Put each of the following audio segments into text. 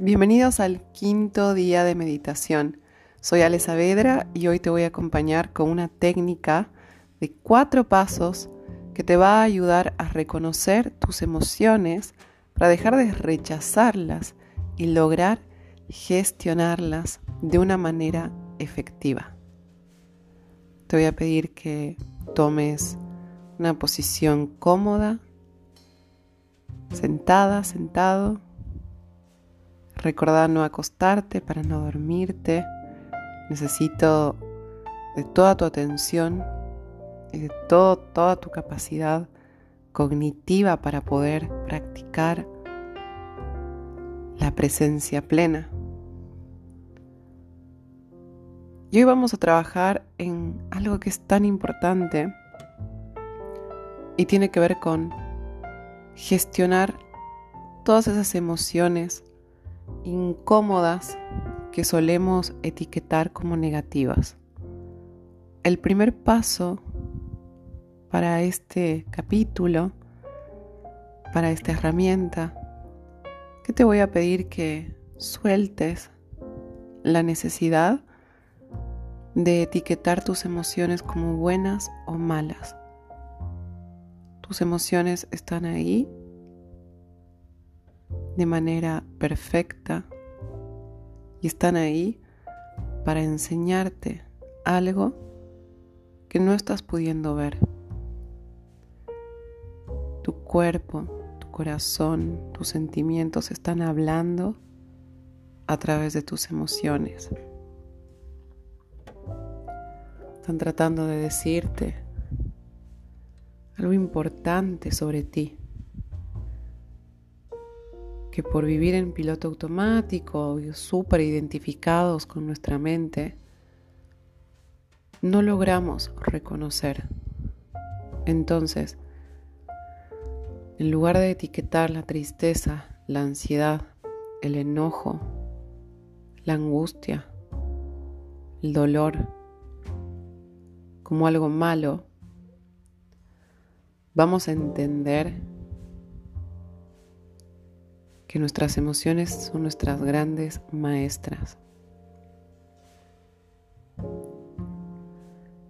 Bienvenidos al quinto día de meditación. Soy Ale Saavedra y hoy te voy a acompañar con una técnica de cuatro pasos que te va a ayudar a reconocer tus emociones para dejar de rechazarlas y lograr gestionarlas de una manera efectiva. Te voy a pedir que tomes una posición cómoda, sentada, sentado Recordá no acostarte para no dormirte. Necesito de toda tu atención y de todo, toda tu capacidad cognitiva para poder practicar la presencia plena. Y hoy vamos a trabajar en algo que es tan importante y tiene que ver con gestionar todas esas emociones incómodas que solemos etiquetar como negativas. El primer paso para este capítulo, para esta herramienta, que te voy a pedir que sueltes la necesidad de etiquetar tus emociones como buenas o malas. Tus emociones están ahí de manera perfecta y están ahí para enseñarte algo que no estás pudiendo ver. Tu cuerpo, tu corazón, tus sentimientos están hablando a través de tus emociones. Están tratando de decirte algo importante sobre ti que por vivir en piloto automático y súper identificados con nuestra mente, no logramos reconocer. Entonces, en lugar de etiquetar la tristeza, la ansiedad, el enojo, la angustia, el dolor como algo malo, vamos a entender que nuestras emociones son nuestras grandes maestras.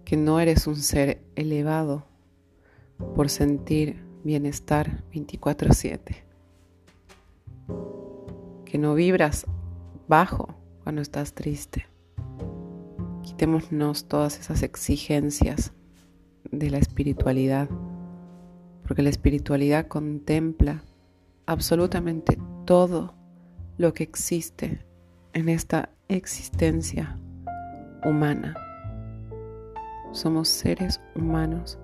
Que no eres un ser elevado por sentir bienestar 24/7. Que no vibras bajo cuando estás triste. Quitémonos todas esas exigencias de la espiritualidad, porque la espiritualidad contempla absolutamente todo lo que existe en esta existencia humana. Somos seres humanos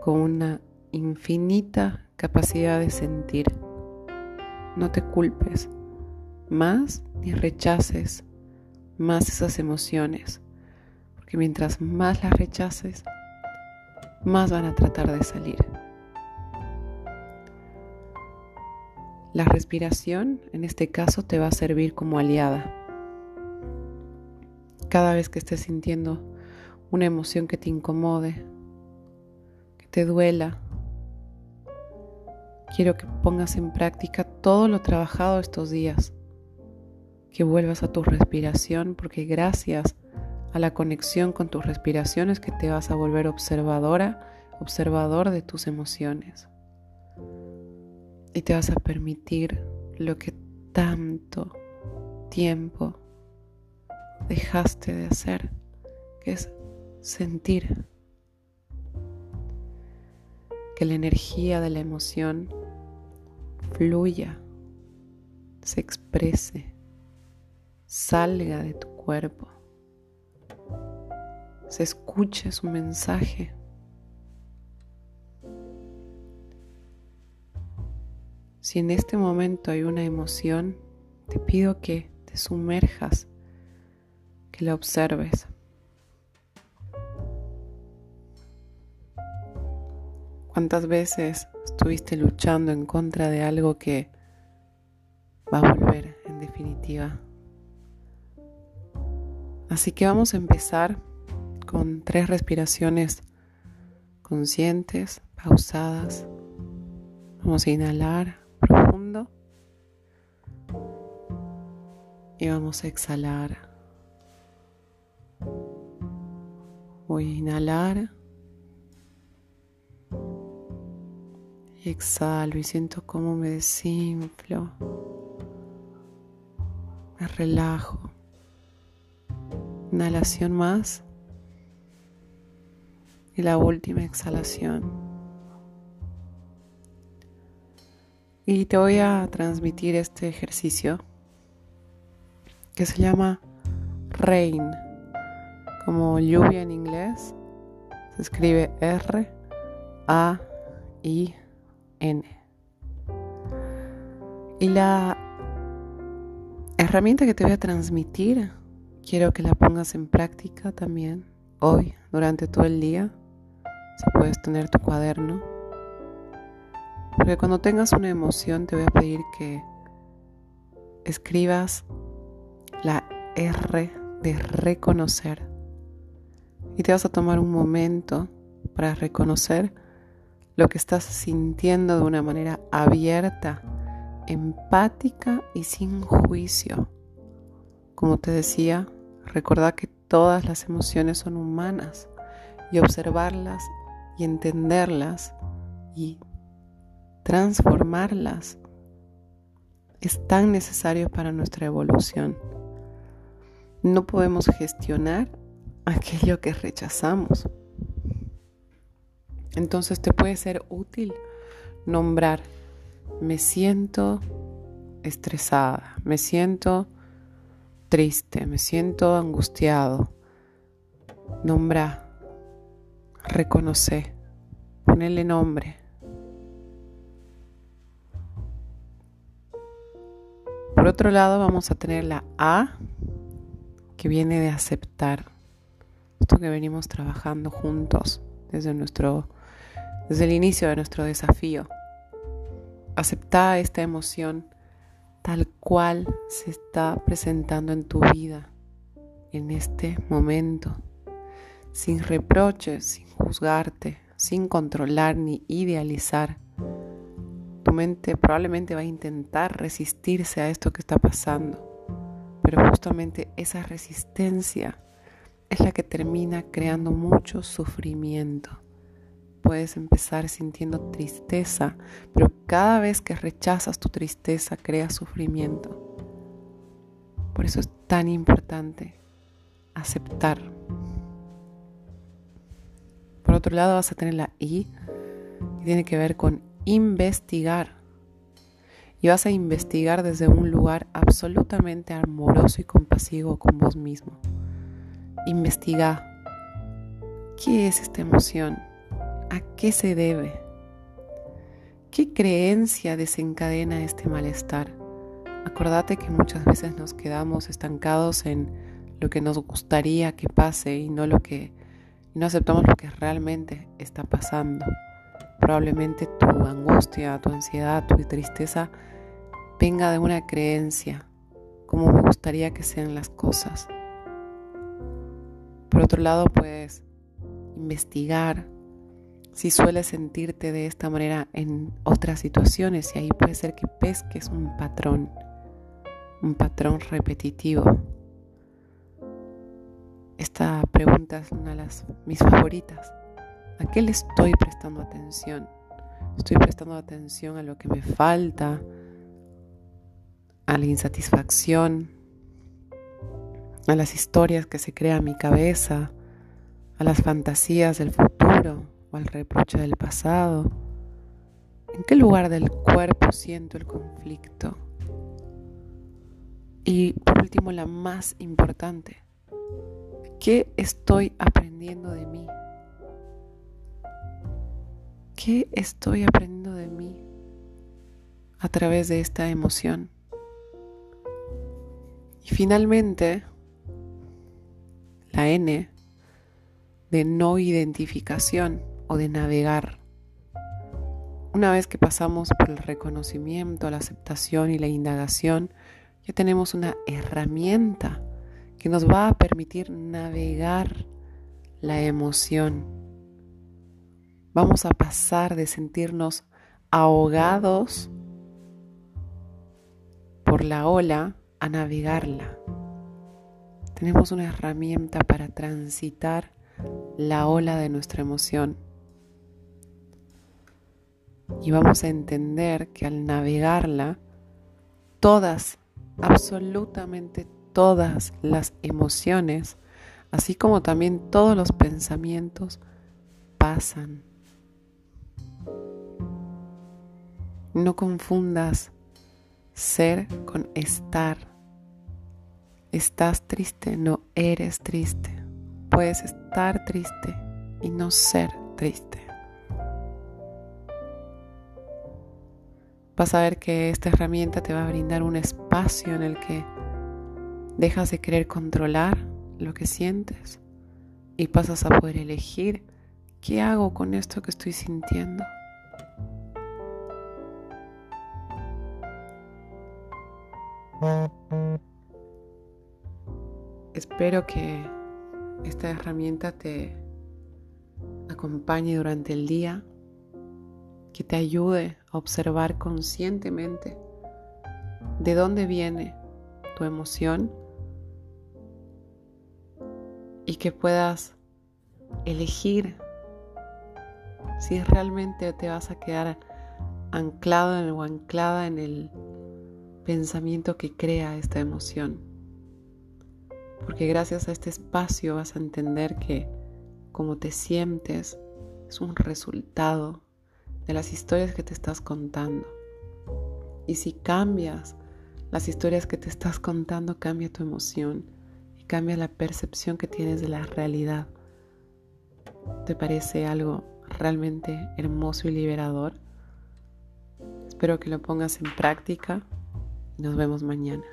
con una infinita capacidad de sentir. No te culpes más ni rechaces más esas emociones, porque mientras más las rechaces, más van a tratar de salir. La respiración, en este caso, te va a servir como aliada. Cada vez que estés sintiendo una emoción que te incomode, que te duela, quiero que pongas en práctica todo lo trabajado estos días, que vuelvas a tu respiración, porque gracias a la conexión con tus respiraciones que te vas a volver observadora, observador de tus emociones y te vas a permitir lo que tanto tiempo dejaste de hacer, que es sentir. Que la energía de la emoción fluya, se exprese, salga de tu cuerpo, se escuche su mensaje Si en este momento hay una emoción, te pido que te sumerjas, que la observes. ¿Cuántas veces estuviste luchando en contra de algo que va a volver en definitiva? Así que vamos a empezar con tres respiraciones conscientes, pausadas. Vamos a inhalar profundo. Y vamos a exhalar. Voy a inhalar. Y exhalo y siento cómo me desinflo. Me relajo. Inhalación más. Y la última exhalación. Y te voy a transmitir este ejercicio que se llama Rain, como lluvia en inglés. Se escribe R A I N. Y la herramienta que te voy a transmitir, quiero que la pongas en práctica también hoy, durante todo el día. Si puedes tener tu cuaderno. Porque cuando tengas una emoción te voy a pedir que escribas la R de reconocer. Y te vas a tomar un momento para reconocer lo que estás sintiendo de una manera abierta, empática y sin juicio. Como te decía, recordá que todas las emociones son humanas y observarlas y entenderlas y transformarlas es tan necesario para nuestra evolución. No podemos gestionar aquello que rechazamos. Entonces te puede ser útil nombrar, me siento estresada, me siento triste, me siento angustiado. Nombra, reconoce, ponele nombre. Por otro lado vamos a tener la A que viene de aceptar esto que venimos trabajando juntos desde nuestro desde el inicio de nuestro desafío. Acepta esta emoción tal cual se está presentando en tu vida en este momento, sin reproches, sin juzgarte, sin controlar ni idealizar. Mente probablemente va a intentar resistirse a esto que está pasando, pero justamente esa resistencia es la que termina creando mucho sufrimiento. Puedes empezar sintiendo tristeza, pero cada vez que rechazas tu tristeza creas sufrimiento. Por eso es tan importante aceptar. Por otro lado vas a tener la I, que tiene que ver con investigar. Y vas a investigar desde un lugar absolutamente amoroso y compasivo con vos mismo investiga qué es esta emoción, a qué se debe, qué creencia desencadena este malestar. Acordate que muchas veces nos quedamos estancados en lo que nos gustaría que pase y no lo que no aceptamos lo que realmente está pasando. Probablemente tu angustia, tu ansiedad, tu tristeza venga de una creencia, como me gustaría que sean las cosas. Por otro lado, puedes investigar si sueles sentirte de esta manera en otras situaciones y ahí puede ser que pesques un patrón, un patrón repetitivo. Esta pregunta es una de las mis favoritas. ¿A qué le estoy prestando atención? Estoy prestando atención a lo que me falta, a la insatisfacción, a las historias que se crea en mi cabeza, a las fantasías del futuro o al reproche del pasado. ¿En qué lugar del cuerpo siento el conflicto? Y por último, la más importante, ¿qué estoy aprendiendo de mí? ¿Qué estoy aprendiendo de mí a través de esta emoción? Y finalmente, la N de no identificación o de navegar. Una vez que pasamos por el reconocimiento, la aceptación y la indagación, ya tenemos una herramienta que nos va a permitir navegar la emoción. Vamos a pasar de sentirnos ahogados por la ola a navegarla. Tenemos una herramienta para transitar la ola de nuestra emoción. Y vamos a entender que al navegarla, todas, absolutamente todas las emociones, así como también todos los pensamientos, pasan. No confundas ser con estar. Estás triste, no eres triste. Puedes estar triste y no ser triste. Vas a ver que esta herramienta te va a brindar un espacio en el que dejas de querer controlar lo que sientes y pasas a poder elegir qué hago con esto que estoy sintiendo. Espero que esta herramienta te acompañe durante el día, que te ayude a observar conscientemente de dónde viene tu emoción y que puedas elegir si realmente te vas a quedar anclado o anclada en el pensamiento que crea esta emoción. Porque gracias a este espacio vas a entender que como te sientes es un resultado de las historias que te estás contando. Y si cambias las historias que te estás contando, cambia tu emoción y cambia la percepción que tienes de la realidad. ¿Te parece algo realmente hermoso y liberador? Espero que lo pongas en práctica nos vemos mañana.